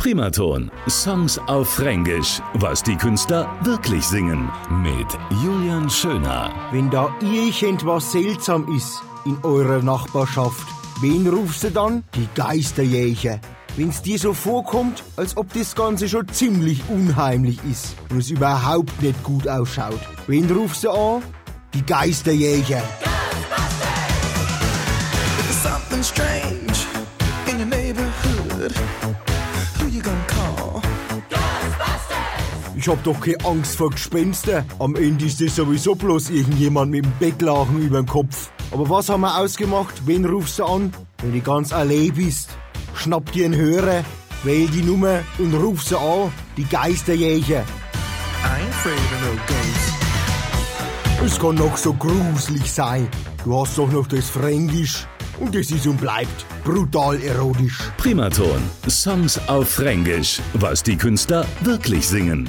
Primaton. Songs auf Fränkisch. Was die Künstler wirklich singen. Mit Julian Schöner. Wenn da irgendwas seltsam ist in eurer Nachbarschaft, wen rufst du dann? Die Geisterjäger. Wenn's dir so vorkommt, als ob das Ganze schon ziemlich unheimlich ist und es überhaupt nicht gut ausschaut. Wen rufst du an? Die Geisterjäger. There's you gonna call? Ich hab doch keine Angst vor Gespenster. Am Ende ist das sowieso bloß irgendjemand mit dem Bettlachen überm Kopf. Aber was haben wir ausgemacht? Wen rufst du an? Wenn du ganz allein bist. Schnapp dir einen Hörer, wähl die Nummer und ruf sie an. Die Geisterjäger. I ain't afraid of no ghosts. Es kann noch so gruselig sein. Du hast doch noch das Fränkisch. Und es ist und bleibt brutal erotisch. Primaton. Songs auf Fränkisch. Was die Künstler wirklich singen.